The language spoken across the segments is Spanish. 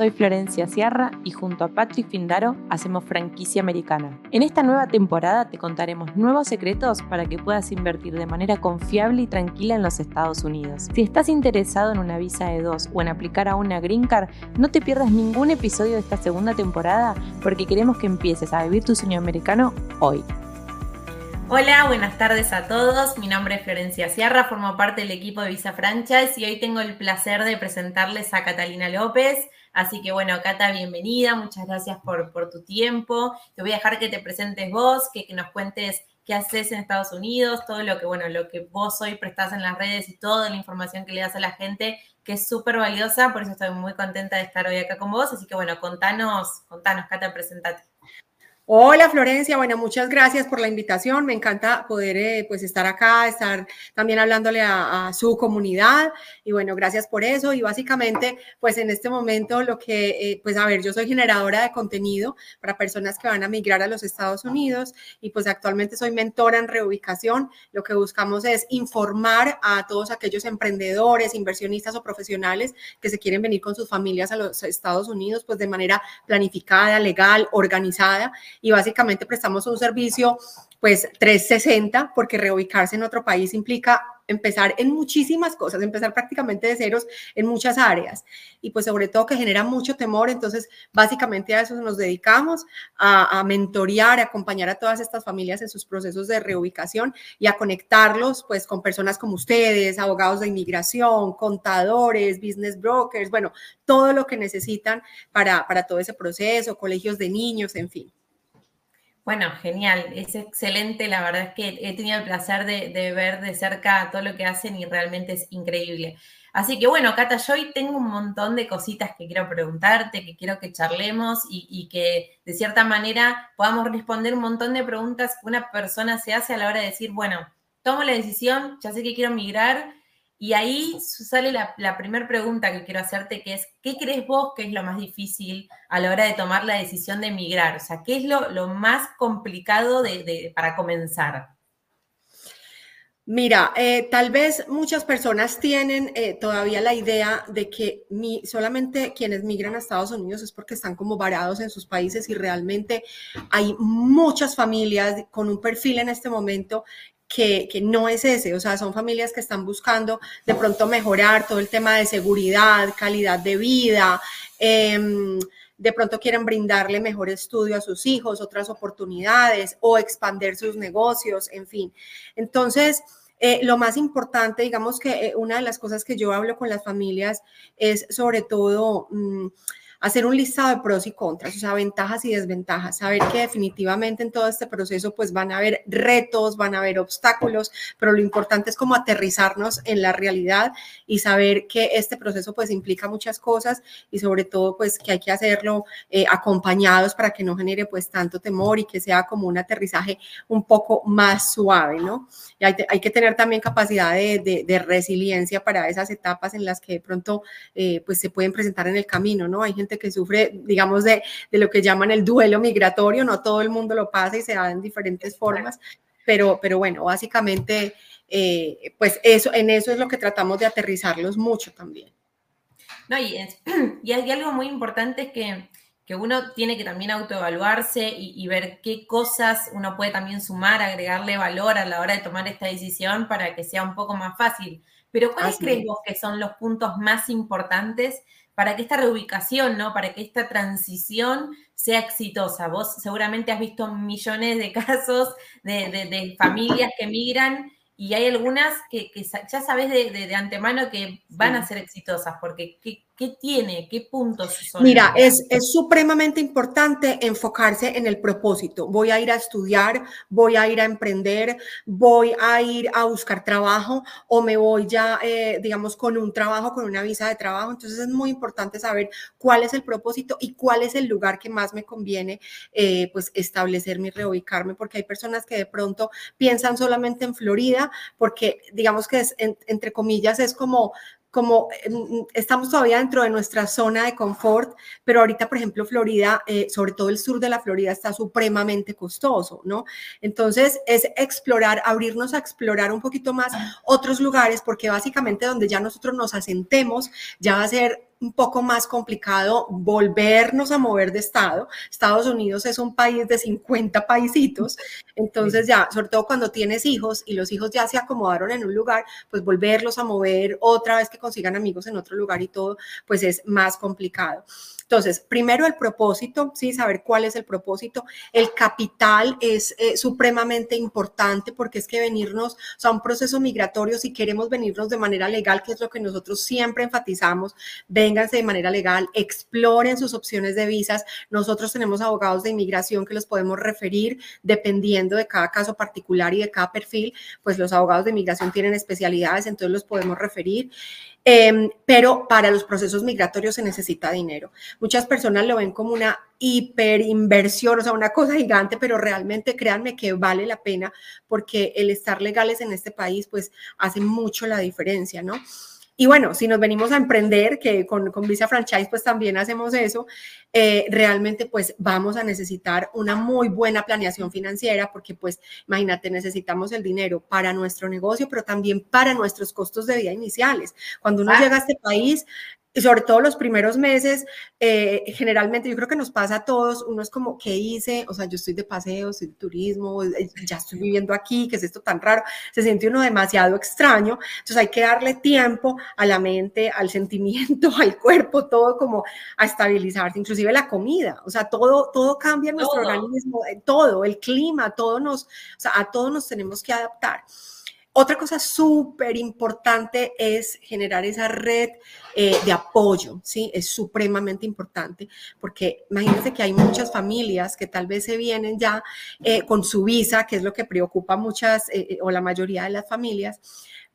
Soy Florencia Sierra y junto a Patrick Findaro hacemos franquicia americana. En esta nueva temporada te contaremos nuevos secretos para que puedas invertir de manera confiable y tranquila en los Estados Unidos. Si estás interesado en una visa de dos o en aplicar a una Green Card, no te pierdas ningún episodio de esta segunda temporada porque queremos que empieces a vivir tu sueño americano hoy. Hola, buenas tardes a todos. Mi nombre es Florencia Sierra, formo parte del equipo de Visa Franchise y hoy tengo el placer de presentarles a Catalina López. Así que bueno, Cata, bienvenida, muchas gracias por, por tu tiempo. Te voy a dejar que te presentes vos, que, que, nos cuentes qué haces en Estados Unidos, todo lo que, bueno, lo que vos hoy prestás en las redes y toda la información que le das a la gente, que es súper valiosa, por eso estoy muy contenta de estar hoy acá con vos. Así que bueno, contanos, contanos, Cata, presentate. Hola Florencia, bueno, muchas gracias por la invitación. Me encanta poder eh, pues estar acá, estar también hablándole a, su comunidad y bueno, gracias por eso. Y básicamente, pues en este momento lo que, eh, pues a ver, yo soy generadora de contenido para personas que van a migrar a los Estados Unidos y pues actualmente soy mentora en reubicación. Lo que buscamos es informar a todos aquellos emprendedores, inversionistas o profesionales que se quieren venir con sus familias a los Estados Unidos, pues de manera planificada, legal, organizada y básicamente prestamos un servicio pues 360 porque reubicarse en otro país implica empezar en muchísimas cosas, empezar prácticamente de ceros en muchas áreas y pues sobre todo que genera mucho temor, entonces básicamente a eso nos dedicamos, a, a mentorear, a acompañar a todas estas familias en sus procesos de reubicación y a conectarlos pues con personas como ustedes, abogados de inmigración, contadores, business brokers, bueno, todo lo que necesitan para, para todo ese proceso, colegios de niños, en fin. Bueno, genial, es excelente. La verdad es que he tenido el placer de, ver de cerca todo lo que hacen y realmente es increíble. Así que bueno, Cata, yo hoy tengo un montón de cositas que quiero preguntarte, que quiero que charlemos y, y, que de cierta manera podamos responder un montón de preguntas que una persona se hace a la hora de decir, bueno, tomo la decisión, ya sé que quiero migrar, y ahí sale la, primera pregunta que quiero hacerte, que es, ¿qué crees vos que es lo más difícil a la hora de tomar la decisión de emigrar? O sea, ¿qué es lo, más complicado para comenzar? Mira, eh, tal vez muchas personas tienen eh, todavía la idea de que solamente quienes migran a Estados Unidos es porque están como varados en sus países y realmente hay muchas familias con un perfil en este momento que, no es ese, o sea, son familias que están buscando de pronto mejorar todo el tema de seguridad, calidad de vida, em, de pronto quieren brindarle mejor estudio a sus hijos, otras oportunidades o expandir sus negocios, en fin. Entonces, eh, lo más importante, digamos que eh, una de las cosas que yo hablo con las familias es sobre todo... Mm, hacer un listado de pros y contras, o sea, ventajas y desventajas, saber que definitivamente en todo este proceso pues van a haber retos, van a haber obstáculos, pero lo importante es como aterrizarnos en la realidad y saber que este proceso pues implica muchas cosas y sobre todo pues que hay que hacerlo eh, acompañados para que no genere pues tanto temor y que sea como un aterrizaje un poco más suave, ¿no? Y hay, que tener también capacidad de, de, resiliencia para esas etapas en las que de pronto eh, pues se pueden presentar en el camino, ¿no? Hay gente que sufre, digamos, de, lo que llaman el duelo migratorio, no todo el mundo lo pasa y se da en diferentes formas, pero, pero bueno, básicamente, eh, pues eso, en eso es lo que tratamos de aterrizarlos mucho también. No, y, y hay algo muy importante es que, que uno tiene que también autoevaluarse y, y, ver qué cosas uno puede también sumar, agregarle valor a la hora de tomar esta decisión para que sea un poco más fácil. Pero ¿cuáles crees vos que son los puntos más importantes para que esta reubicación, ¿no? Para que esta transición sea exitosa. Vos seguramente has visto millones de casos de, familias que migran y hay algunas que, ya sabes de, antemano que van a ser exitosas, porque ¿qué, ¿Qué tiene? ¿Qué puntos son? Mira, es, es, supremamente importante enfocarse en el propósito. Voy a ir a estudiar, voy a ir a emprender, voy a ir a buscar trabajo o me voy ya, eh, digamos, con un trabajo, con una visa de trabajo. Entonces es muy importante saber cuál es el propósito y cuál es el lugar que más me conviene, eh, pues, establecerme y reubicarme, porque hay personas que de pronto piensan solamente en Florida, porque digamos que es, entre comillas, es como como em, estamos todavía dentro de nuestra zona de confort, pero ahorita, por ejemplo, Florida, eh, sobre todo el sur de la Florida, está supremamente costoso, ¿no? Entonces, es explorar, abrirnos a explorar un poquito más otros lugares, porque básicamente donde ya nosotros nos asentemos, ya va a ser un poco más complicado volvernos a mover de estado. Estados Unidos es un país de 50 paisitos, entonces ya, sobre todo cuando tienes hijos y los hijos ya se acomodaron en un lugar, pues volverlos a mover otra vez que consigan amigos en otro lugar y todo, pues es más complicado. Entonces, primero el propósito, sí, saber cuál es el propósito. El capital es eh, supremamente importante porque es que venirnos, o sea, un proceso migratorio, si queremos venirnos de manera legal, que es lo que nosotros siempre enfatizamos, vénganse de manera legal, exploren sus opciones de visas. Nosotros tenemos abogados de inmigración que los podemos referir dependiendo de cada caso particular y de cada perfil, pues los abogados de inmigración tienen especialidades, entonces los podemos referir. Em, pero para los procesos migratorios se necesita dinero. Muchas personas lo ven como una hiperinversión, o sea, una cosa gigante, pero realmente créanme que vale la pena porque el estar legales en este país pues hace mucho la diferencia, ¿no? Y bueno, si nos venimos a emprender, que con, con Visa Franchise pues también hacemos eso, eh, realmente pues vamos a necesitar una muy buena planeación financiera porque pues imagínate, necesitamos el dinero para nuestro negocio, pero también para nuestros costos de vida iniciales. Cuando uno llega a este país, y sobre todo los primeros meses, eh, generalmente yo creo que nos pasa a todos, uno es como, ¿qué hice? O sea, yo estoy de paseo, estoy de turismo, eh, ya estoy viviendo aquí, ¿qué es esto tan raro? Se siente uno demasiado extraño, entonces hay que darle tiempo a la mente, al sentimiento, al cuerpo, todo como a estabilizarse, inclusive la comida, o sea, todo, todo cambia en nuestro organismo, eh, todo, el clima, todo nos, o sea, a todos nos tenemos que adaptar. Otra cosa súper importante es generar esa red eh, de apoyo, ¿sí? Es supremamente importante porque imagínense que hay muchas familias que tal vez se vienen ya eh, con su visa, que es lo que preocupa muchas eh, o la mayoría de las familias,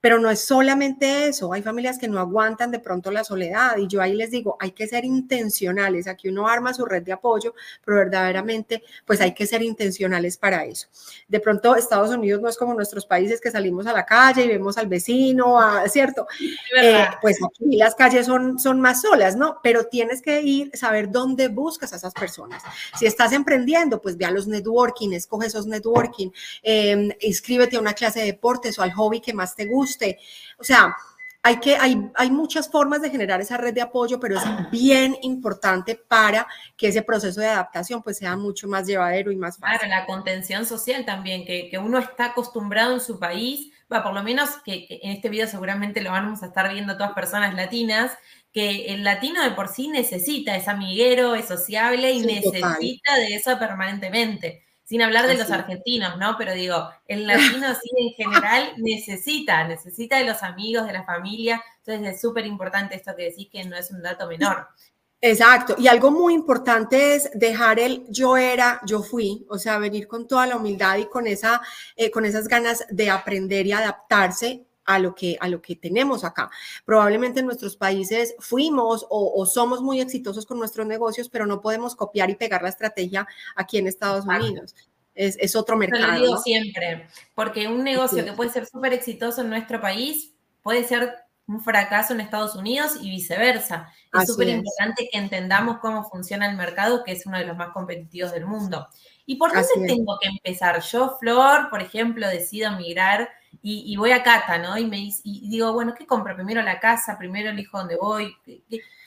pero no es solamente eso, hay familias que no aguantan de pronto la soledad y yo ahí les digo, hay que ser intencionales, aquí uno arma su red de apoyo, pero verdaderamente pues hay que ser intencionales para eso. De pronto Estados Unidos no es como nuestros países que salimos a la calle y vemos al vecino, ¿cierto? Eh, pues aquí las calles son, son más solas, ¿no? Pero tienes que ir, saber dónde buscas a esas personas. Si estás emprendiendo, pues ve a los networking, escoge esos networking, eh, inscríbete a una clase de deportes o al hobby que más te gusta o sea, hay, que, hay, hay muchas formas de generar esa red de apoyo, pero es bien importante para que ese proceso de adaptación pues sea mucho más llevadero y más fácil. Claro, la contención social también, que, que uno está acostumbrado en su país, va, por lo menos que, en este video seguramente lo vamos a estar viendo todas personas latinas, que el latino de por sí necesita, es amiguero, es sociable y necesita de eso permanentemente sin hablar de los argentinos, ¿no? Pero digo, el latino sí en general necesita, necesita de los amigos, de la familia, entonces es súper importante esto que decís que no es un dato menor. Exacto, y algo muy importante es dejar el yo era, yo fui, o sea, venir con toda la humildad y con, esa, eh, con esas ganas de aprender y adaptarse a lo que, a lo que tenemos acá. Probablemente en nuestros países fuimos o, somos muy exitosos con nuestros negocios, pero no podemos copiar y pegar la estrategia aquí en Estados Unidos. Es, es, otro mercado. Lo digo siempre, porque un negocio que puede ser súper exitoso en nuestro país puede ser un fracaso en Estados Unidos y viceversa. Es súper importante que entendamos cómo funciona el mercado, que es uno de los más competitivos del mundo. ¿Y por dónde tengo que empezar? Yo, Flor, por ejemplo, decido migrar y, voy a Cata, ¿no? Y me y digo, bueno, ¿qué compro? Primero la casa, primero elijo dónde voy.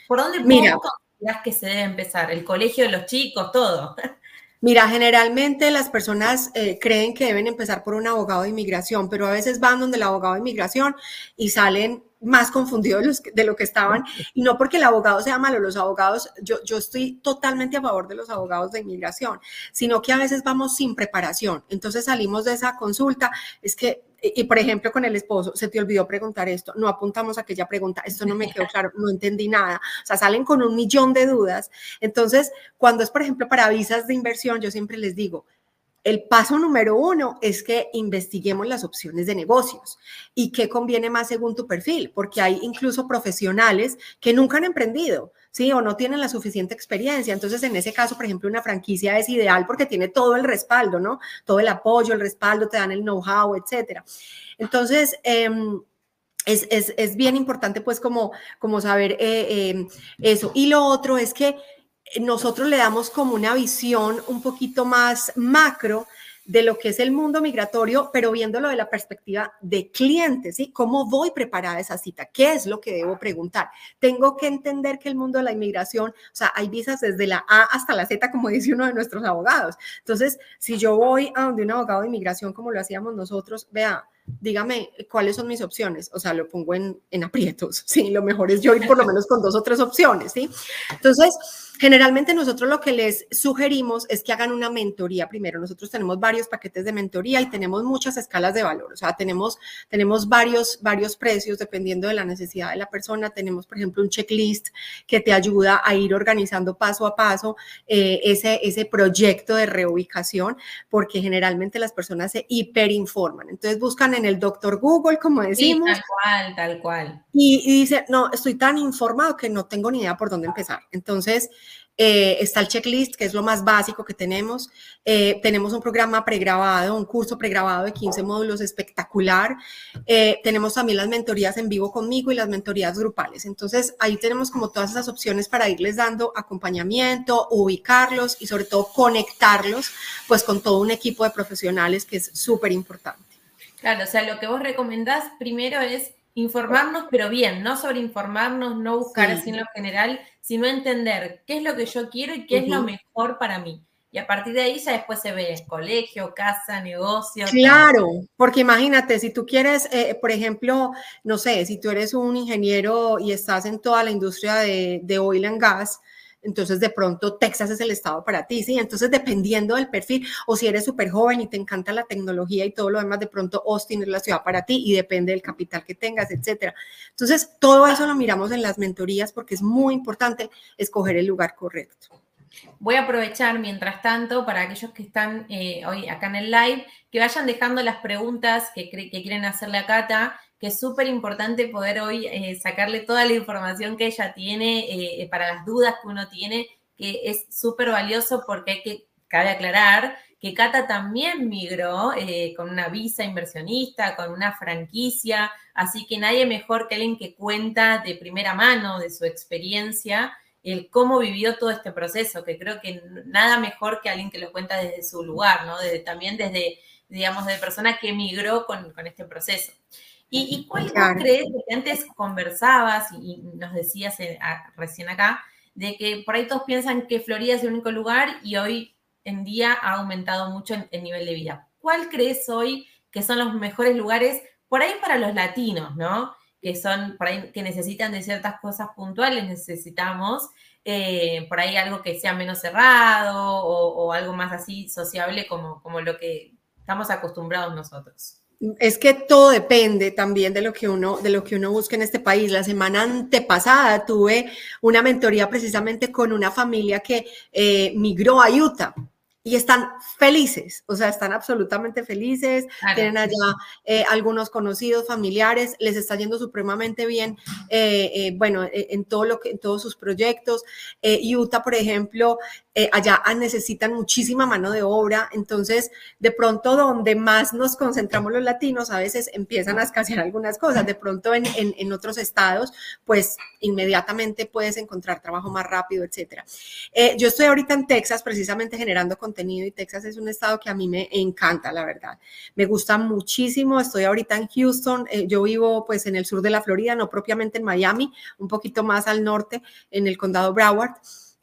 ¿Por dónde Mira, consideras que se debe empezar? ¿El colegio de los chicos? Todo. Mira, generalmente las personas eh, creen que deben empezar por un abogado de inmigración, pero a veces van donde el abogado de inmigración y salen más confundidos de, lo que estaban, y no porque el abogado sea malo, los abogados, yo, yo estoy totalmente a favor de los abogados de inmigración, sino que a veces vamos sin preparación, entonces salimos de esa consulta, es que y por ejemplo con el esposo, se te olvidó preguntar esto, no apuntamos a aquella pregunta, esto no me quedó claro, no entendí nada, o sea, salen con un millón de dudas. Entonces, cuando es, por ejemplo, para visas de inversión, yo siempre les digo, el paso número uno es que investiguemos las opciones de negocios y qué conviene más según tu perfil, porque hay incluso profesionales que nunca han emprendido, ¿sí? O no tienen la suficiente experiencia. Entonces, en ese caso, por ejemplo, una franquicia es ideal porque tiene todo el respaldo, ¿no? Todo el apoyo, el respaldo, te dan el know-how, etcétera. Entonces, em, es, bien importante, pues, como, como saber eh, em, eso. Y lo otro es que nosotros le damos como una visión un poquito más macro de lo que es el mundo migratorio, pero viéndolo de la perspectiva de clientes, ¿sí? ¿Cómo voy preparada esa cita? ¿Qué es lo que debo preguntar? Tengo que entender que el mundo de la inmigración, o sea, hay visas desde la A hasta la Z, como dice uno de nuestros abogados. Entonces, si yo voy a donde un abogado de inmigración, como lo hacíamos nosotros, vea, dígame cuáles son mis opciones, o sea, lo pongo en, en aprietos, sí, lo mejor es yo ir por lo menos con dos o tres opciones, ¿sí? Entonces, Generalmente nosotros lo que les sugerimos es que hagan una mentoría primero. Nosotros tenemos varios paquetes de mentoría y tenemos muchas escalas de valor. O sea, tenemos, tenemos varios, varios precios dependiendo de la necesidad de la persona. Tenemos, por ejemplo, un checklist que te ayuda a ir organizando paso a paso eh, ese, ese proyecto de reubicación, porque generalmente las personas se hiperinforman. Entonces buscan en el doctor Google, como decimos. tal cual, tal cual. Y, y dicen, no, estoy tan informado que no tengo ni idea por dónde empezar. Entonces, eh, está el checklist, que es lo más básico que tenemos. Eh, tenemos un programa pregrabado, un curso pregrabado de 15 módulos espectacular. Eh, tenemos también las mentorías en vivo conmigo y las mentorías grupales. Entonces, ahí tenemos como todas esas opciones para irles dando acompañamiento, ubicarlos y sobre todo conectarlos pues con todo un equipo de profesionales que es súper importante. Claro, o sea, lo que vos recomendás primero es informarnos, pero bien, no sobreinformarnos, no buscar así en lo general, sino entender qué es lo que yo quiero y qué es lo mejor para mí. Y a partir de ahí ya después se ve colegio, casa, negocio. Claro, porque imagínate, si tú quieres, eh, por ejemplo, no sé, si tú eres un ingeniero y estás en toda la industria de, de oil and gas, entonces de pronto Texas es el estado para ti, ¿sí? Entonces dependiendo del perfil, o si eres súper joven y te encanta la tecnología y todo lo demás, de pronto Austin es la ciudad para ti y depende del capital que tengas, etcétera. Entonces todo eso lo miramos en las mentorías porque es muy importante escoger el lugar correcto. Voy a aprovechar mientras tanto para aquellos que están eh, hoy acá en el live, que vayan dejando las preguntas que, que quieren hacerle a Cata que es súper importante poder hoy eh, sacarle toda la información que ella tiene eh, para las dudas que uno tiene, que es súper valioso porque hay que, cabe aclarar, que Cata también migró eh, con una visa inversionista, con una franquicia, así que nadie mejor que alguien que cuenta de primera mano de su experiencia el cómo vivió todo este proceso, que creo que nada mejor que alguien que lo cuenta desde su lugar, ¿no? Desde, también desde, digamos, de persona que migró con, con este proceso. ¿Y, cuál crees que antes conversabas y, nos decías recién acá, de que por ahí todos piensan que Florida es el único lugar y hoy en día ha aumentado mucho el nivel de vida? ¿Cuál crees hoy que son los mejores lugares por ahí para los latinos, ¿no? Que son por ahí que necesitan de ciertas cosas puntuales, necesitamos eh, por ahí algo que sea menos cerrado o, o, algo más así sociable como, como lo que estamos acostumbrados nosotros. Es que todo depende también de lo que uno, de lo que uno busca en este país. La semana antepasada tuve una mentoría precisamente con una familia que eh, migró a Utah y están felices, o sea, están absolutamente felices, tienen allá eh, algunos conocidos, familiares, les está yendo supremamente bien, eh, bueno, en todo lo que, en todos sus proyectos. Utah, por ejemplo, eh, allá necesitan muchísima mano de obra, entonces de pronto donde más nos concentramos los latinos, a veces empiezan a escasear algunas cosas, de pronto en, en, otros estados, pues inmediatamente puedes encontrar trabajo más rápido, etcétera. Eh, yo estoy ahorita en Texas precisamente generando contenido y Texas es un estado que a mí me encanta, la verdad. Me gusta muchísimo, estoy ahorita en Houston, eh, yo vivo pues en el sur de la Florida, no propiamente en Miami, un poquito más al norte, en el condado Broward.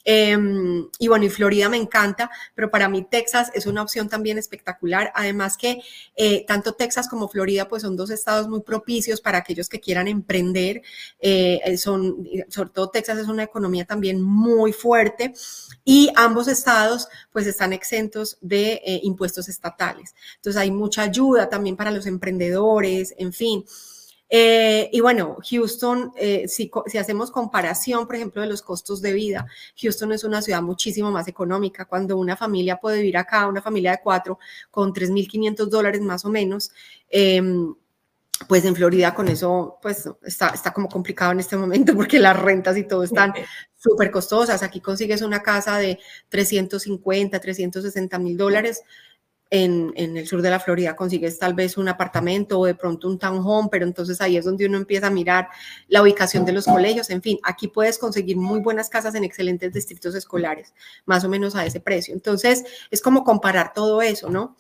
Em, y bueno, y Florida me encanta, pero para mí Texas es una opción también espectacular. Además que eh, tanto Texas como Florida pues son dos estados muy propicios para aquellos que quieran emprender. Eh, eh, son, sobre todo Texas es una economía también muy fuerte y ambos estados pues están exentos de impuestos estatales. Entonces hay mucha ayuda también para los emprendedores, en fin. Eh, y bueno, Houston, eh, si, hacemos comparación, por ejemplo, de los costos de vida, Houston es una ciudad muchísimo más económica. Cuando una familia puede vivir acá, una familia de cuatro, con 3.500 dólares más o menos, em, pues en Florida con eso, pues está, está como complicado en este momento porque las rentas y todo están súper costosas. Aquí consigues una casa de 350, 360 mil dólares en, el sur de la Florida consigues tal vez un apartamento o de pronto un townhome, pero entonces ahí es donde uno empieza a mirar la ubicación de los colegios. En fin, aquí puedes conseguir muy buenas casas en excelentes distritos escolares, más o menos a ese precio. Entonces, es como comparar todo eso, ¿no?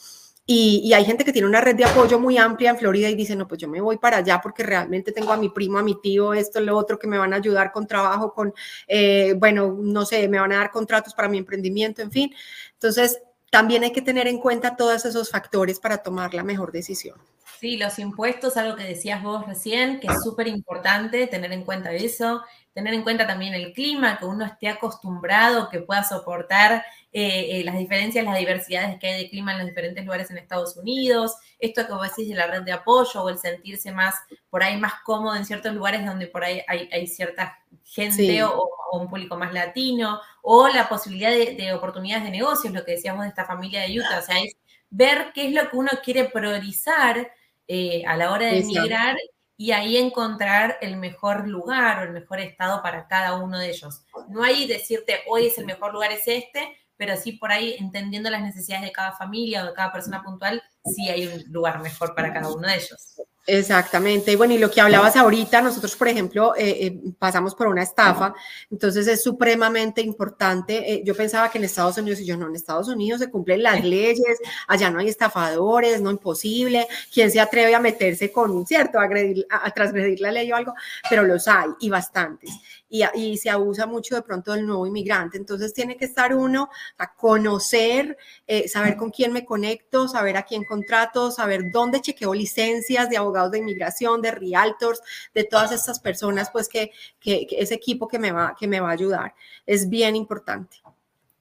Y, hay gente que tiene una red de apoyo muy amplia en Florida y dice, no, pues yo me voy para allá porque realmente tengo a mi primo, a mi tío, esto, lo otro, que me van a ayudar con trabajo, con, eh, bueno, no sé, me van a dar contratos para mi emprendimiento, en fin. Entonces, también hay que tener en cuenta todos esos factores para tomar la mejor decisión. Sí, los impuestos, algo que decías vos recién, que es súper importante tener en cuenta eso, tener en cuenta también el clima, que uno esté acostumbrado, que pueda soportar eh, eh, las diferencias, las diversidades que hay de clima en los diferentes lugares en Estados Unidos, esto que vos decís de la red de apoyo o el sentirse más, por ahí más cómodo en ciertos lugares donde por ahí hay, cierta gente o, un público más latino, o la posibilidad de, oportunidades de negocios, lo que decíamos de esta familia de Utah, o sea, es ver qué es lo que uno quiere priorizar eh, a la hora de emigrar y ahí encontrar el mejor lugar o el mejor estado para cada uno de ellos. No hay decirte hoy es el mejor lugar es este, pero sí por ahí entendiendo las necesidades de cada familia o de cada persona puntual, sí hay un lugar mejor para cada uno de ellos. Exactamente. Y bueno, y lo que hablabas ahorita, nosotros, por ejemplo, eh, eh, pasamos por una estafa, entonces es supremamente importante. Eh, yo pensaba que en Estados Unidos, y yo no, en Estados Unidos se cumplen las leyes, allá no hay estafadores, no imposible. ¿Quién se atreve a meterse con, cierto, a, a, a transgredir la ley o algo? Pero los hay y bastantes y, se abusa mucho de pronto del nuevo inmigrante. Entonces tiene que estar uno a conocer, eh, saber con quién me conecto, saber a quién contrato, saber dónde chequeo licencias de abogados de inmigración, de realtors, de todas estas personas, pues que, que, ese equipo que me, va, que me va a ayudar. Es bien importante.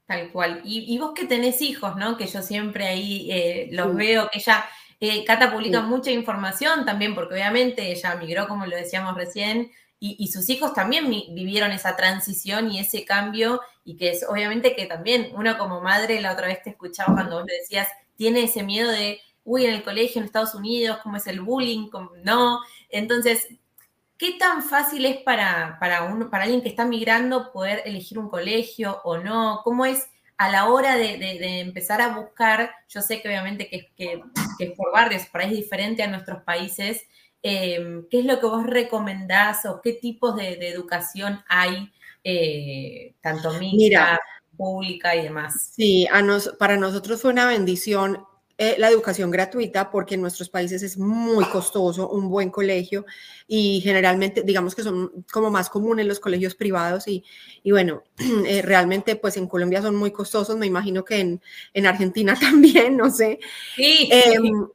Tal cual. Y, vos que tenés hijos, ¿no? Que yo siempre ahí eh, los veo, que ella, eh, Cata publica mucha información también, porque obviamente ella migró, como lo decíamos recién, y, sus hijos también vivieron esa transición y ese cambio y que es obviamente que también uno como madre, la otra vez te escuchaba cuando vos le decías, tiene ese miedo de, uy, en el colegio en Estados Unidos, cómo es el bullying, no. Entonces, ¿qué tan fácil es para, para, uno, para alguien que está migrando poder elegir un colegio o no? ¿Cómo es a la hora de, empezar a buscar? Yo sé que obviamente que, es por barrios, por es diferente a nuestros países, Em, ¿qué es lo que vos recomendás o qué tipos de, educación hay, eh, tanto mixta, pública y demás? Sí, a nos, para nosotros fue una bendición eh, la educación gratuita porque en nuestros países es muy costoso un buen colegio y generalmente digamos que son como más comunes los colegios privados y, y bueno, eh, realmente pues en Colombia son muy costosos, me imagino que en, en Argentina también, no sé. Sí. Em,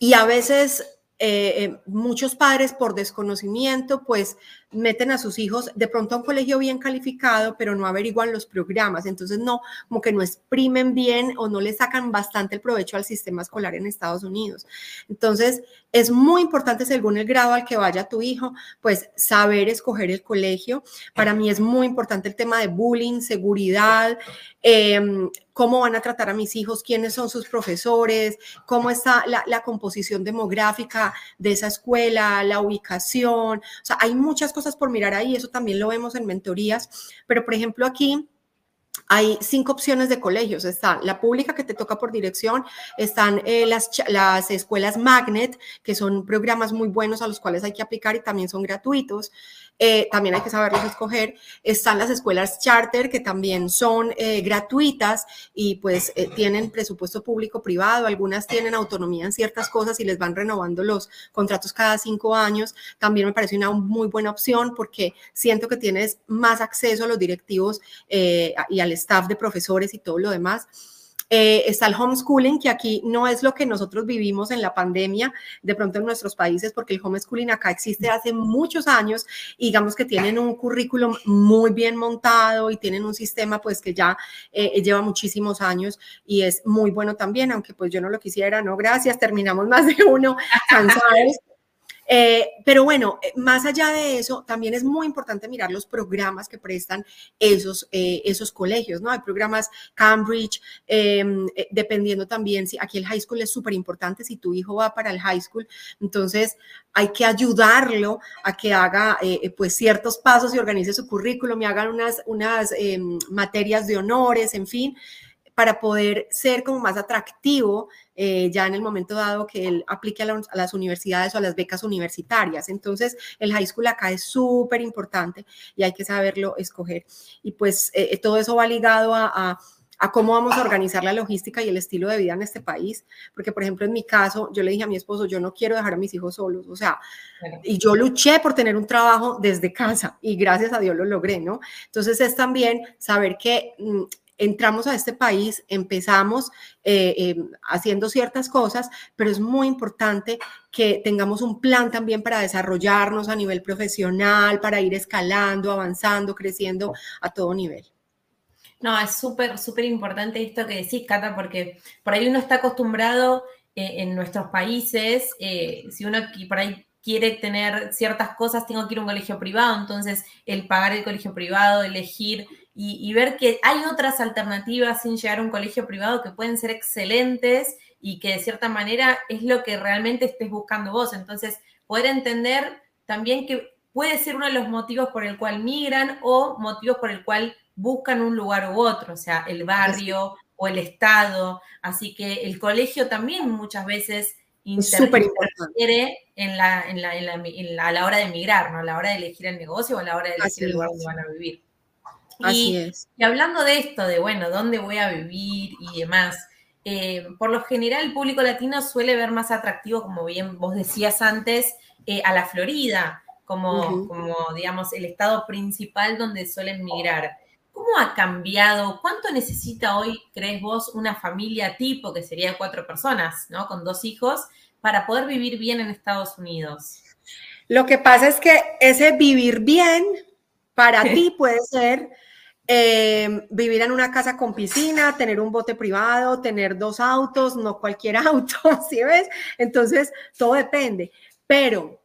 y a veces eh, eh, muchos padres por desconocimiento pues meten a sus hijos de pronto a un colegio bien calificado, pero no averiguan los programas, entonces no, como que no exprimen bien o no le sacan bastante el provecho al sistema escolar en Estados Unidos. Entonces, es muy importante según el grado al que vaya tu hijo, pues saber escoger el colegio. Para mí es muy importante el tema de bullying, seguridad, em, cómo van a tratar a mis hijos, quiénes son sus profesores, cómo está la, la, composición demográfica de esa escuela, la ubicación. O sea, hay muchas cosas por mirar ahí, eso también lo vemos en mentorías, pero por ejemplo aquí hay cinco opciones de colegios. Está la pública que te toca por dirección, están eh, las, las escuelas Magnet, que son programas muy buenos a los cuales hay que aplicar y también son gratuitos. Eh, también hay que saberlos escoger. Están las escuelas charter, que también son eh, gratuitas y pues tienen presupuesto público-privado. Algunas tienen autonomía en ciertas cosas y les van renovando los contratos cada cinco años. También me parece una muy buena opción porque siento que tienes más acceso a los directivos y al staff de profesores y todo lo demás. Eh, está el homeschooling, que aquí no es lo que nosotros vivimos en la pandemia, de pronto en nuestros países, porque el homeschooling acá existe hace muchos años y digamos que tienen un currículum muy bien montado y tienen un sistema pues que ya eh, lleva muchísimos años y es muy bueno también, aunque pues yo no lo quisiera, no, gracias, terminamos más de uno cansados. Eh, pero bueno, eh, más allá de eso, también es muy importante mirar los programas que prestan esos, eh, esos colegios, ¿no? Hay programas Cambridge, em, dependiendo también si aquí el high school es súper importante, si tu hijo va para el high school, entonces hay que ayudarlo a que haga pues ciertos pasos y organice su currículum y hagan unas, unas em, materias de honores, en fin para poder ser como más atractivo eh, ya en el momento dado que él aplique a, las universidades o a las becas universitarias. Entonces, el high school acá es súper importante y hay que saberlo escoger. Y pues eh, todo eso va ligado a, a cómo vamos a organizar la logística y el estilo de vida en este país. Porque, por ejemplo, en mi caso, yo le dije a mi esposo, yo no quiero dejar a mis hijos solos, o sea, y yo luché por tener un trabajo desde casa y gracias a Dios lo logré, ¿no? Entonces es también saber que mm, entramos a este país, empezamos eh, em, haciendo ciertas cosas, pero es muy importante que tengamos un plan también para desarrollarnos a nivel profesional, para ir escalando, avanzando, creciendo a todo nivel. No, es súper, súper importante esto que decís, Cata, porque por ahí uno está acostumbrado eh, en nuestros países, eh, si uno por ahí quiere tener ciertas cosas, tengo que ir a un colegio privado, entonces el pagar el colegio privado, elegir y, ver que hay otras alternativas sin llegar a un colegio privado que pueden ser excelentes y que de cierta manera es lo que realmente estés buscando vos. Entonces, poder entender también que puede ser uno de los motivos por el cual migran o motivos por el cual buscan un lugar u otro, o sea, el barrio o el estado. Así que el colegio también muchas veces interfiere en la, en la, en la, a la hora de migrar, ¿no? A la hora de elegir el negocio o a la hora de elegir el lugar donde van a vivir. Así es. Y hablando de esto, de bueno, dónde voy a vivir y demás, eh, por lo general el público latino suele ver más atractivo, como bien vos decías antes, eh, a la Florida, como, como, digamos, el estado principal donde suelen migrar. ¿Cómo ha cambiado? ¿Cuánto necesita hoy, crees vos, una familia tipo, que sería cuatro personas, ¿no? Con dos hijos, para poder vivir bien en Estados Unidos? Lo que pasa es que ese vivir bien para ti puede ser eh, vivir en una casa con piscina, tener un bote privado, tener dos autos, no cualquier auto, ¿sí ves? Entonces, todo depende. Pero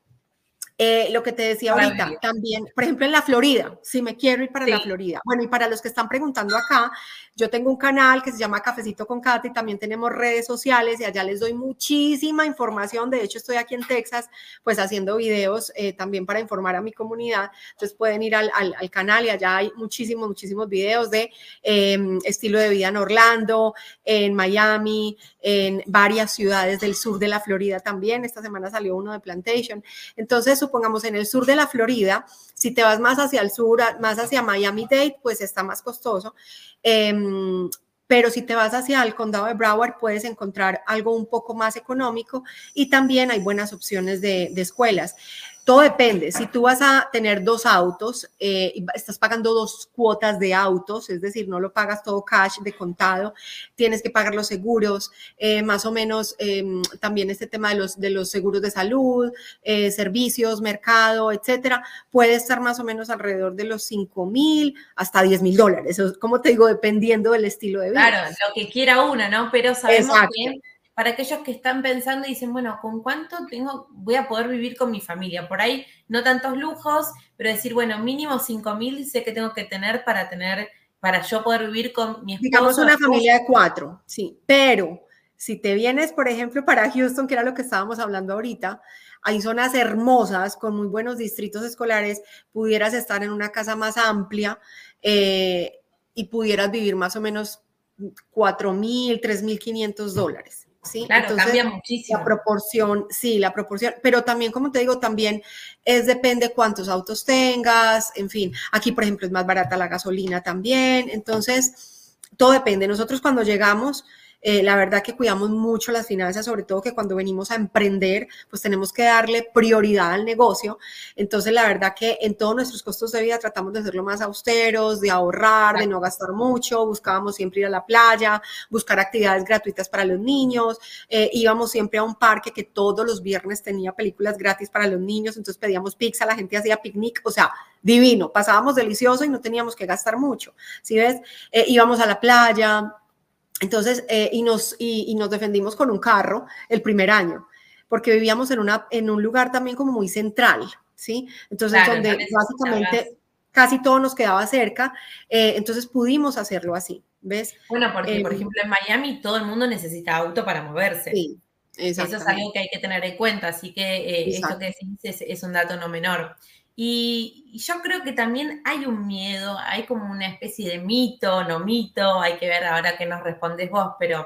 eh, lo que te decía ahorita, también, por ejemplo, en la Florida, si me quiero ir para la Florida. Bueno, y para los que están preguntando acá, yo tengo un canal que se llama Cafecito con Katy, también tenemos redes sociales y allá les doy muchísima información. De hecho, estoy aquí en Texas, pues haciendo videos eh, también para informar a mi comunidad. Entonces pueden ir al, al, canal y allá hay muchísimos, muchísimos videos de em, estilo de vida en Orlando, en Miami, en varias ciudades del sur de la Florida también. Esta semana salió uno de Plantation. Entonces, supongamos en el sur de la Florida, si te vas más hacia el sur, más hacia Miami-Dade, pues está más costoso. Em, pero si te vas hacia el condado de Broward puedes encontrar algo un poco más económico y también hay buenas opciones de escuelas. Todo depende. Si tú vas a tener dos autos, eh, estás pagando dos cuotas de autos, es decir, no lo pagas todo cash de contado, tienes que pagar los seguros, eh, más o menos em, también este tema de los, de los seguros de salud, eh, servicios, mercado, etcétera, puede estar más o menos alrededor de los 5 mil hasta 10 mil dólares. Eso, como te digo, dependiendo del estilo de vida. Claro, lo que quiera una, ¿no? Pero sabemos que para aquellos que están pensando y dicen, bueno, ¿con cuánto tengo, voy a poder vivir con mi familia? Por ahí no tantos lujos, pero decir, bueno, mínimo 5 mil sé que tengo que tener para tener, para yo poder vivir con mi esposo. Digamos una familia de cuatro, sí, pero si te vienes, por ejemplo, para Houston, que era lo que estábamos hablando ahorita, hay zonas hermosas con muy buenos distritos escolares, pudieras estar en una casa más amplia eh, y pudieras vivir más o menos 4 mil, 3 mil 500 dólares. ¿Sí? Claro, cambia muchísimo. La proporción, sí, la proporción, pero también, como te digo, también es depende cuántos autos tengas, en fin, aquí, por ejemplo, es más barata la gasolina también, entonces, todo depende. Nosotros cuando llegamos, eh, la verdad que cuidamos mucho las finanzas, sobre todo que cuando venimos a emprender, pues tenemos que darle prioridad al negocio. Entonces, la verdad que en todos nuestros costos de vida tratamos de hacerlo más austeros, de ahorrar, de no gastar mucho. Buscábamos siempre ir a la playa, buscar actividades gratuitas para los niños. Eh, íbamos siempre a un parque que todos los viernes tenía películas gratis para los niños. Entonces pedíamos pizza, la gente hacía picnic, o sea, divino. Pasábamos delicioso y no teníamos que gastar mucho. ¿Sí ves? Eh, íbamos a la playa, entonces, eh, y, nos, y, nos defendimos con un carro el primer año, porque vivíamos en, una, en un lugar también como muy central, ¿sí? Entonces, donde básicamente casi todo nos quedaba cerca, eh, entonces pudimos hacerlo así, ¿ves? Bueno, porque, por em, ejemplo, en Miami todo el mundo necesita auto para moverse. Sí. Eso es algo que hay que tener en cuenta, así que eh, esto que decís es, es un dato no menor. Y yo creo que también hay un miedo, hay como una especie de mito, no mito, hay que ver ahora qué nos respondes vos, pero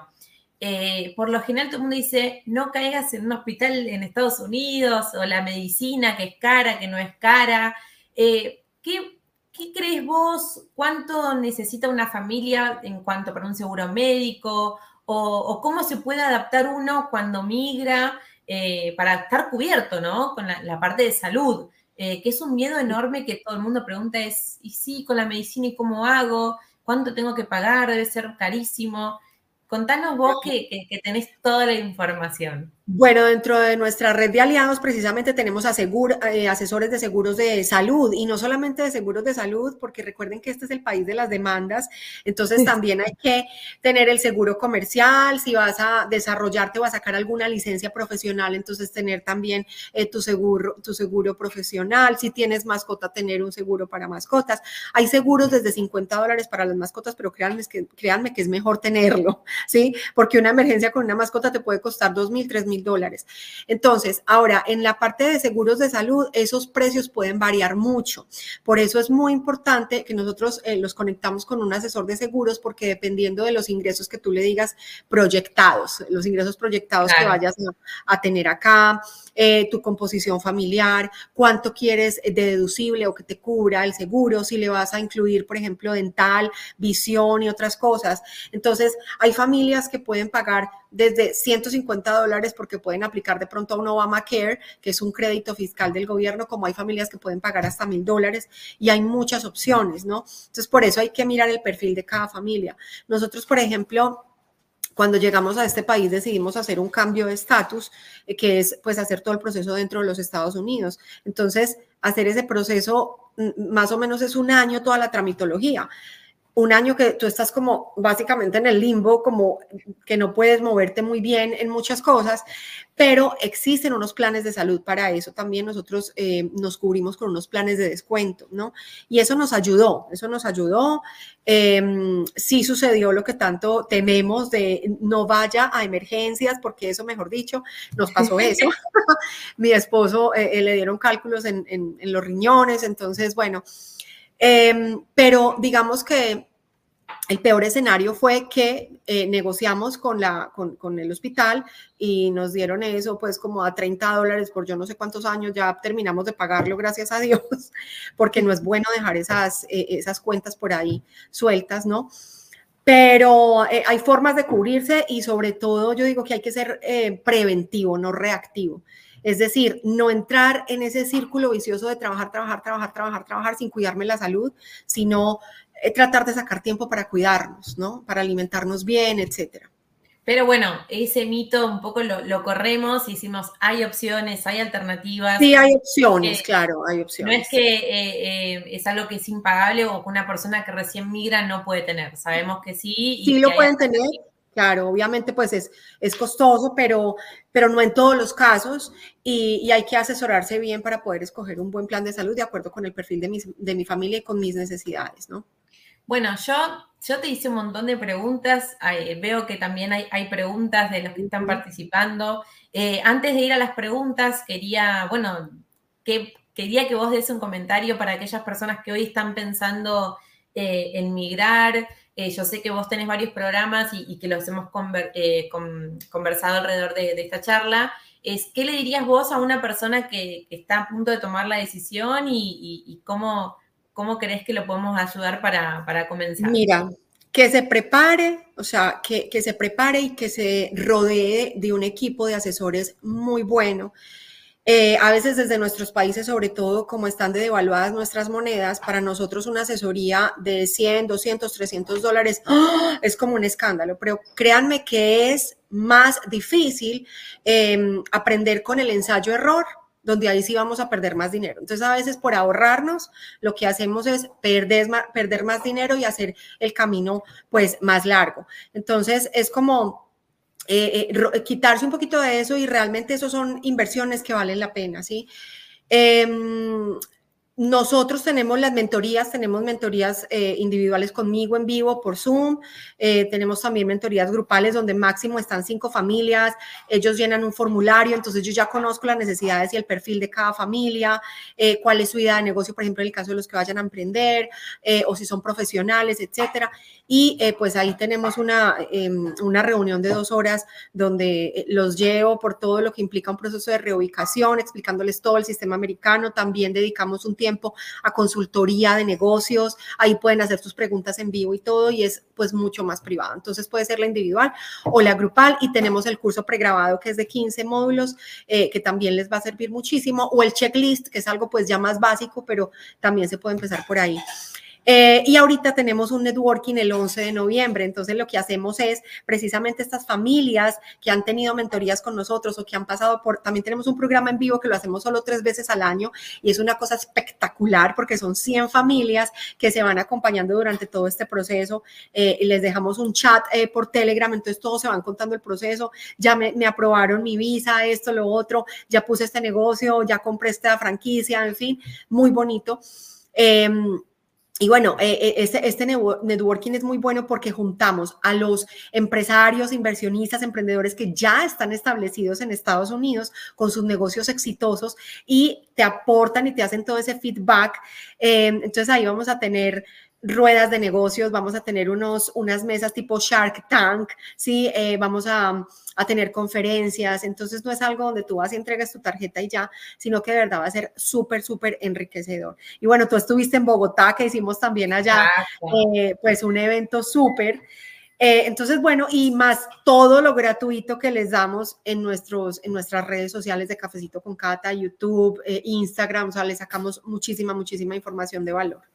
eh, por lo general todo el mundo dice, no caigas en un hospital en Estados Unidos o la medicina que es cara, que no es cara. Eh, ¿qué, ¿qué crees vos? ¿Cuánto necesita una familia en cuanto para un seguro médico? ¿O, cómo se puede adaptar uno cuando migra eh, para estar cubierto, ¿no? Con la, parte de salud, eh, que es un miedo enorme que todo el mundo pregunta es, ¿y sí, con la medicina y cómo hago? ¿Cuánto tengo que pagar? Debe ser carísimo. Contanos vos que, tenés toda la información. Bueno, dentro de nuestra red de aliados precisamente tenemos eh, asesores de seguros de salud y no solamente de seguros de salud, porque recuerden que este es el país de las demandas, entonces también hay que tener el seguro comercial, si vas a desarrollarte o a sacar alguna licencia profesional, entonces tener también eh, tu, seguro, tu seguro profesional, si tienes mascota, tener un seguro para mascotas. Hay seguros desde 50 dólares para las mascotas, pero créanme que, créanme que es mejor tenerlo, ¿sí? Porque una emergencia con una mascota te puede costar 2 mil, 3 mil dólares. Entonces, ahora, en la parte de seguros de salud, esos precios pueden variar mucho. Por eso es muy importante que nosotros eh, los conectamos con un asesor de seguros, porque dependiendo de los ingresos que tú le digas proyectados, los ingresos proyectados que vayas a, tener acá, eh, tu composición familiar, cuánto quieres de deducible o que te cubra el seguro, si le vas a incluir, por ejemplo, dental, visión y otras cosas. Entonces, hay familias que pueden pagar desde 150 dólares porque pueden aplicar de pronto a un Obamacare, que es un crédito fiscal del gobierno, como hay familias que pueden pagar hasta mil dólares y hay muchas opciones, ¿no? Entonces, por eso hay que mirar el perfil de cada familia. Nosotros, por ejemplo, cuando llegamos a este país decidimos hacer un cambio de estatus, eh, que es pues hacer todo el proceso dentro de los Estados Unidos. Entonces, hacer ese proceso mm, más o menos es un año toda la tramitología un año que tú estás como básicamente en el limbo, como que no puedes moverte muy bien en muchas cosas, pero existen unos planes de salud para eso. También nosotros eh, nos cubrimos con unos planes de descuento, ¿no? Y eso nos ayudó, eso nos ayudó. Em, sí sucedió lo que tanto tememos de no vaya a emergencias, porque eso, mejor dicho, nos pasó eso. Mi esposo eh, eh, le dieron cálculos en, en los riñones, entonces, bueno Em, pero digamos que el peor escenario fue que eh, negociamos con, la, con, el hospital y nos dieron eso pues como a 30 dólares por yo no sé cuántos años, ya terminamos de pagarlo, gracias a Dios, porque no es bueno dejar esas, eh, esas cuentas por ahí sueltas, ¿no? Pero eh, hay formas de cubrirse y sobre todo yo digo que hay que ser preventivo, no reactivo. Es decir, no entrar en ese círculo vicioso de trabajar, trabajar, trabajar, trabajar, trabajar sin cuidarme la salud, sino eh, tratar de sacar tiempo para cuidarnos, ¿no? Para alimentarnos bien, etcétera. Pero bueno, ese mito un poco lo, corremos y hicimos, hay opciones, hay alternativas. Sí, hay opciones, claro, hay opciones. No es que eh, eh, es algo que es impagable o que una persona que recién migra no puede tener. Sabemos que sí. sí lo pueden tener, Claro, obviamente pues es, es costoso, pero, pero no en todos los casos y, hay que asesorarse bien para poder escoger un buen plan de salud de acuerdo con el perfil de, de mi familia y con mis necesidades, ¿no? Bueno, yo, yo te hice un montón de preguntas, veo que también hay, hay, preguntas de los que están participando. Eh, antes de ir a las preguntas, quería, bueno, que, quería que vos des un comentario para aquellas personas que hoy están pensando eh, en migrar, eh, yo sé que vos tenés varios programas y, que los hemos eh, conversado alrededor de, esta charla. Es, ¿Qué le dirías vos a una persona que, está a punto de tomar la decisión y, cómo, cómo crees que lo podemos ayudar para, comenzar? Mira, que se prepare, o sea, que, que se prepare y que se rodee de un equipo de asesores muy bueno eh, a veces desde nuestros países, sobre todo como están de devaluadas nuestras monedas, para nosotros una asesoría de 100, 200, 300 dólares ¡ah! es como un escándalo, pero créanme que es más difícil em, aprender con el ensayo-error donde ahí sí vamos a perder más dinero. Entonces, a veces por ahorrarnos, lo que hacemos es perder perder más dinero y hacer el camino pues más largo. Entonces, es como eh, eh, quitarse un poquito de eso y realmente eso son inversiones que valen la pena, ¿sí? Em, nosotros tenemos las mentorías, tenemos mentorías eh, individuales conmigo en vivo por Zoom, eh, tenemos también mentorías grupales donde máximo están cinco familias, ellos llenan un formulario, entonces yo ya conozco las necesidades y el perfil de cada familia, eh, cuál es su idea de negocio, por ejemplo, en el caso de los que vayan a emprender o si son profesionales, etcétera. Y pues ahí tenemos una, em, una reunión de dos horas donde los llevo por todo lo que implica un proceso de reubicación, explicándoles todo el sistema americano, también dedicamos un tiempo tiempo a consultoría de negocios, ahí pueden hacer sus preguntas en vivo y todo y es pues mucho más privado. Entonces puede ser la individual o la grupal y tenemos el curso pregrabado que es de 15 módulos eh, que también les va a servir muchísimo o el checklist que es algo pues ya más básico, pero también se puede empezar por ahí. Eh, y ahorita tenemos un networking el 11 de noviembre, entonces lo que hacemos es precisamente estas familias que han tenido mentorías con nosotros o que han pasado por, también tenemos un programa en vivo que lo hacemos solo tres veces al año y es una cosa espectacular porque son 100 familias que se van acompañando durante todo este proceso eh, y les dejamos un chat eh, por Telegram, entonces todos se van contando el proceso, ya me, aprobaron mi visa, esto, lo otro, ya puse este negocio, ya compré esta franquicia, en fin, muy bonito. Em, y bueno, eh, eh, este, networking es muy bueno porque juntamos a los empresarios, inversionistas, emprendedores que ya están establecidos en Estados Unidos con sus negocios exitosos y te aportan y te hacen todo ese feedback. Eh, entonces ahí vamos a tener ruedas de negocios, vamos a tener unos, unas mesas tipo Shark Tank, ¿sí? Eh, vamos a, a, tener conferencias, entonces no es algo donde tú vas y entregas tu tarjeta y ya, sino que de verdad va a ser súper, súper enriquecedor. Y bueno, tú estuviste en Bogotá, que hicimos también allá, eh, pues un evento súper. Eh, entonces, bueno, y más todo lo gratuito que les damos en, nuestros, en nuestras redes sociales de Cafecito con Cata, YouTube, Instagram, o sea, les sacamos muchísima, muchísima información de valor.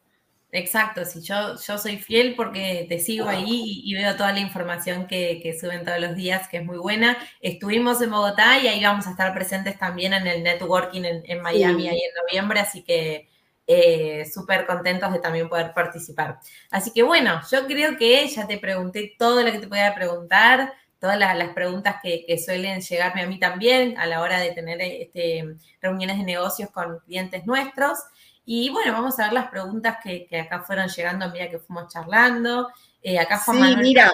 Exacto, sí, yo, yo soy fiel porque te sigo ahí y, veo toda la información que, suben todos los días, que es muy buena. Estuvimos en Bogotá y ahí vamos a estar presentes también en el networking en, Miami ahí en noviembre, así que eh, súper contentos de también poder participar. Así que bueno, yo creo que ya te pregunté todo lo que te podía preguntar, todas las, preguntas que, que, suelen llegarme a mí también a la hora de tener este, reuniones de negocios con clientes nuestros. Y bueno, vamos a ver las preguntas que, acá fueron llegando a medida que fuimos charlando. Eh, acá Juan sí, mira.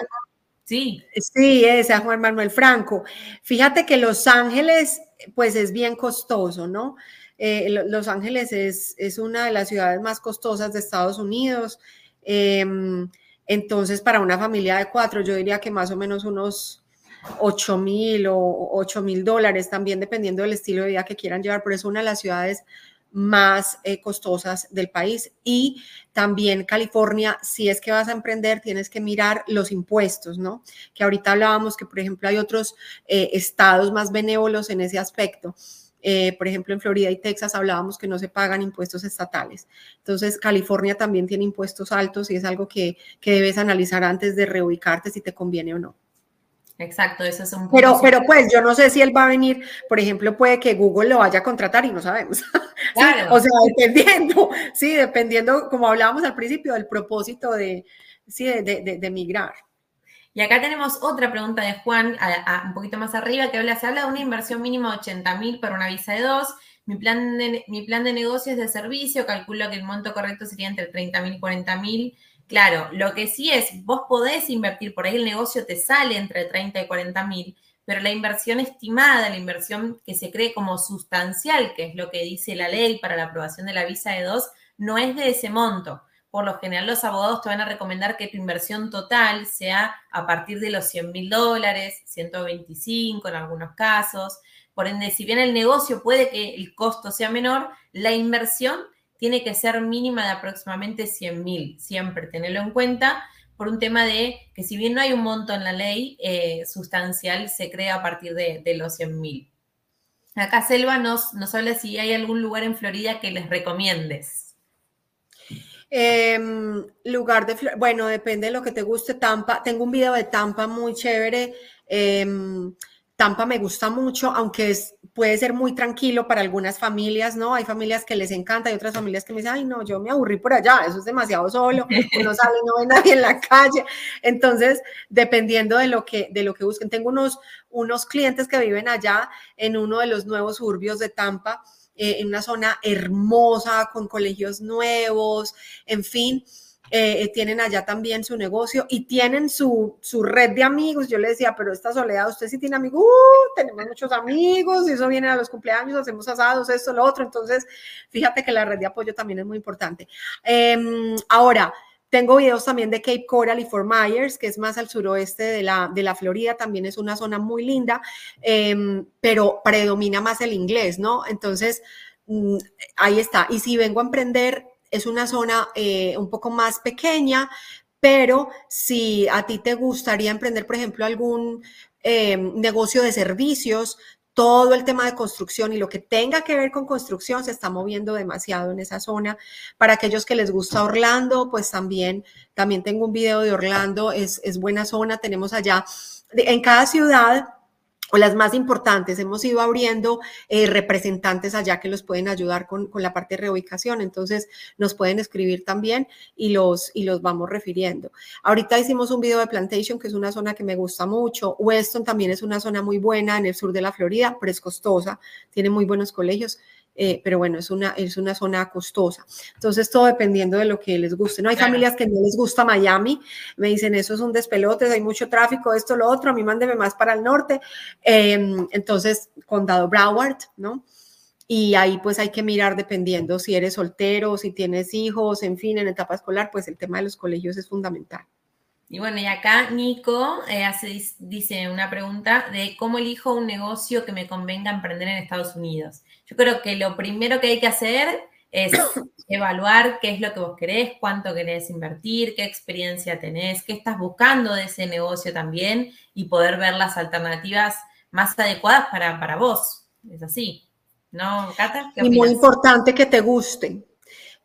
Sí. Sí, es Juan Manuel Franco. Fíjate que Los Ángeles, pues es bien costoso, ¿no? Eh, Los Ángeles es, es, una de las ciudades más costosas de Estados Unidos. Em, entonces, para una familia de cuatro, yo diría que más o menos unos 8 mil o 8 mil dólares, también dependiendo del estilo de vida que quieran llevar, pero es una de las ciudades más eh, costosas del país. Y también California, si es que vas a emprender, tienes que mirar los impuestos, ¿no? Que ahorita hablábamos que, por ejemplo, hay otros eh, estados más benévolos en ese aspecto. Eh, por ejemplo, en Florida y Texas hablábamos que no se pagan impuestos estatales. Entonces, California también tiene impuestos altos y es algo que, que debes analizar antes de reubicarte si te conviene o no. Exacto, eso es un Pero, pero pues yo no sé si él va a venir, por ejemplo, puede que Google lo vaya a contratar y no sabemos. O sea, dependiendo, sí, dependiendo, como hablábamos al principio, del propósito de, sí, de, de, migrar. Y acá tenemos otra pregunta de Juan, un poquito más arriba, que habla, se habla de una inversión mínima de 80 mil para una visa de dos. Mi plan de, mi plan de negocio es de servicio, calculo que el monto correcto sería entre 30 mil y 40 mil Claro, lo que sí es, vos podés invertir, por ahí el negocio te sale entre 30 y 40 mil, pero la inversión estimada, la inversión que se cree como sustancial, que es lo que dice la ley para la aprobación de la visa de dos, no es de ese monto. Por lo general, los abogados te van a recomendar que tu inversión total sea a partir de los 100 mil dólares, 125 en algunos casos. Por ende, si bien el negocio puede que el costo sea menor, la inversión tiene que ser mínima de aproximadamente 100 mil, siempre tenerlo en cuenta, por un tema de que si bien no hay un monto en la ley eh, sustancial, se crea a partir de, los 100 mil. Acá Selva nos, nos habla si hay algún lugar en Florida que les recomiendes. Em, lugar de, bueno, depende de lo que te guste. Tampa, tengo un video de Tampa muy chévere. Em, Tampa me gusta mucho, aunque es, puede ser muy tranquilo para algunas familias, ¿no? Hay familias que les encanta, hay otras familias que me dicen, ay, no, yo me aburrí por allá, eso es demasiado solo, uno sale y no ve nadie en la calle. Entonces, dependiendo de lo que, de lo que busquen, tengo unos, unos clientes que viven allá en uno de los nuevos suburbios de Tampa, eh, en una zona hermosa, con colegios nuevos, en fin. Eh, eh, tienen allá también su negocio y tienen su, su, red de amigos. Yo le decía, pero esta soledad, usted sí tiene amigos, uh, tenemos muchos amigos y eso viene a los cumpleaños, hacemos asados, esto, lo otro. Entonces, fíjate que la red de apoyo también es muy importante. Em, ahora, tengo videos también de Cape Coral y Fort Myers, que es más al suroeste de la, de la Florida, también es una zona muy linda, em, pero predomina más el inglés, ¿no? Entonces, mm, ahí está. Y si vengo a emprender, es una zona eh, un poco más pequeña, pero si a ti te gustaría emprender, por ejemplo, algún eh, negocio de servicios, todo el tema de construcción y lo que tenga que ver con construcción se está moviendo demasiado en esa zona. Para aquellos que les gusta Orlando, pues también, también tengo un video de Orlando, es, es buena zona, tenemos allá, en cada ciudad o las más importantes. Hemos ido abriendo eh, representantes allá que los pueden ayudar con, con, la parte de reubicación. Entonces, nos pueden escribir también y los, y los vamos refiriendo. Ahorita hicimos un video de Plantation, que es una zona que me gusta mucho. Weston también es una zona muy buena en el sur de la Florida, pero es costosa, tiene muy buenos colegios. Eh, pero bueno, es una, es una zona costosa. Entonces, todo dependiendo de lo que les guste. No hay familias que no les gusta Miami, me dicen, eso es un despelote, hay mucho tráfico, esto, lo otro, a mí mándeme más para el norte. Em, entonces, condado Broward, ¿no? Y ahí pues hay que mirar dependiendo si eres soltero, si tienes hijos, en fin, en etapa escolar, pues el tema de los colegios es fundamental. Y bueno, y acá Nico eh, hace, dice una pregunta de cómo elijo un negocio que me convenga emprender en Estados Unidos. Yo creo que lo primero que hay que hacer es evaluar qué es lo que vos querés, cuánto querés invertir, qué experiencia tenés, qué estás buscando de ese negocio también y poder ver las alternativas más adecuadas para, para vos. Es así. ¿No, Cata? y muy importante que te guste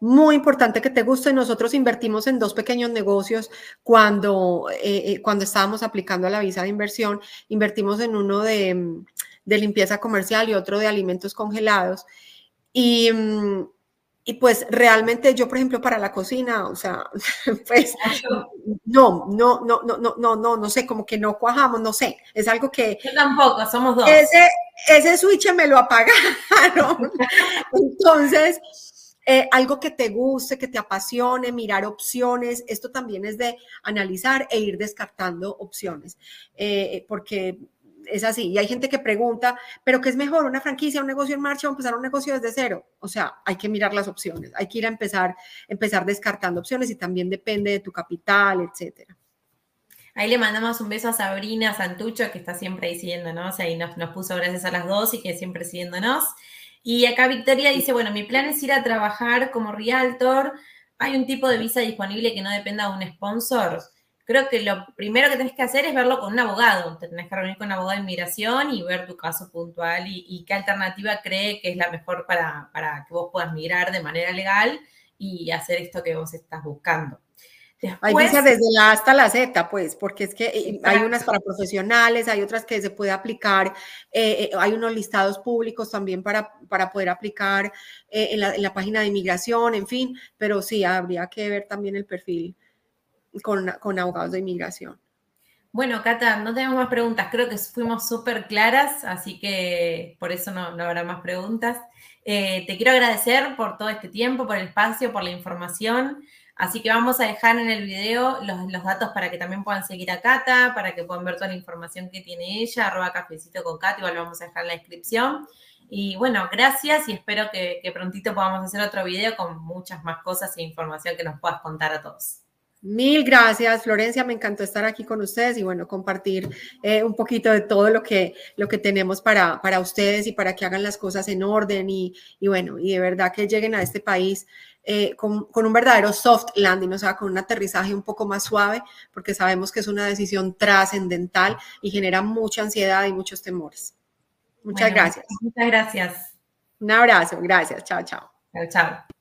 muy importante que te guste. Nosotros invertimos en dos pequeños negocios cuando, eh, eh, cuando estábamos aplicando a la visa de inversión. Invertimos en uno de, de limpieza comercial y otro de alimentos congelados. Y, mm, y pues realmente yo, por ejemplo, para la cocina, o sea, pues no, no, no, no, no, no, no, no sé, como que no cuajamos, no sé, es algo que... Yo tampoco, somos dos. Ese, ese switch me lo apagaron. Entonces, eh, algo que te guste, que te apasione, mirar opciones. Esto también es de analizar e ir descartando opciones, eh, porque es así. Y hay gente que pregunta, ¿pero qué es mejor? ¿Una franquicia, un negocio en marcha o empezar un negocio desde cero? O sea, hay que mirar las opciones, hay que ir a empezar, empezar descartando opciones y también depende de tu capital, etcétera. Ahí le mandamos un beso a Sabrina Santucho, que está siempre ahí siguiéndonos, ahí nos, nos puso gracias a las dos y que siempre siguiéndonos. Y acá Victoria dice, bueno, mi plan es ir a trabajar como realtor. ¿Hay un tipo de visa disponible que no dependa de un sponsor? Creo que lo primero que tenés que hacer es verlo con un abogado. Te tenés que reunir con un abogado de inmigración y ver tu caso puntual y, qué alternativa cree que es la mejor para, para que vos puedas migrar de manera legal y hacer esto que vos estás buscando. hay visa desde la A hasta la Z, pues, porque es que eh, hay unas para profesionales, hay otras que se puede aplicar, eh, eh, hay unos listados públicos también para, para poder aplicar en, la, en, la, página de inmigración, en fin, pero sí, habría que ver también el perfil con, con abogados de inmigración. Bueno, Cata, no tenemos más preguntas, creo que fuimos súper claras, así que por eso no, habrá más preguntas. te quiero agradecer por todo este tiempo, por el espacio, por la información. Así que vamos a dejar en el video los, los, datos para que también puedan seguir a Cata, para que puedan ver toda la información que tiene ella, arroba cafecito con Cata, igual lo vamos a dejar en la descripción. Y bueno, gracias y espero que, que prontito podamos hacer otro video con muchas más cosas e información que nos puedas contar a todos. Mil gracias, Florencia. Me encantó estar aquí con ustedes y bueno, compartir eh, un poquito de todo lo que, lo que tenemos para, para ustedes y para que hagan las cosas en orden y, y bueno, y de verdad que lleguen a este país eh, con, con, un verdadero soft landing, o sea, con un aterrizaje un poco más suave, porque sabemos que es una decisión trascendental y genera mucha ansiedad y muchos temores. Muchas bueno, gracias. Muchas gracias. Un abrazo, gracias. Chao, chao. Chao, chao.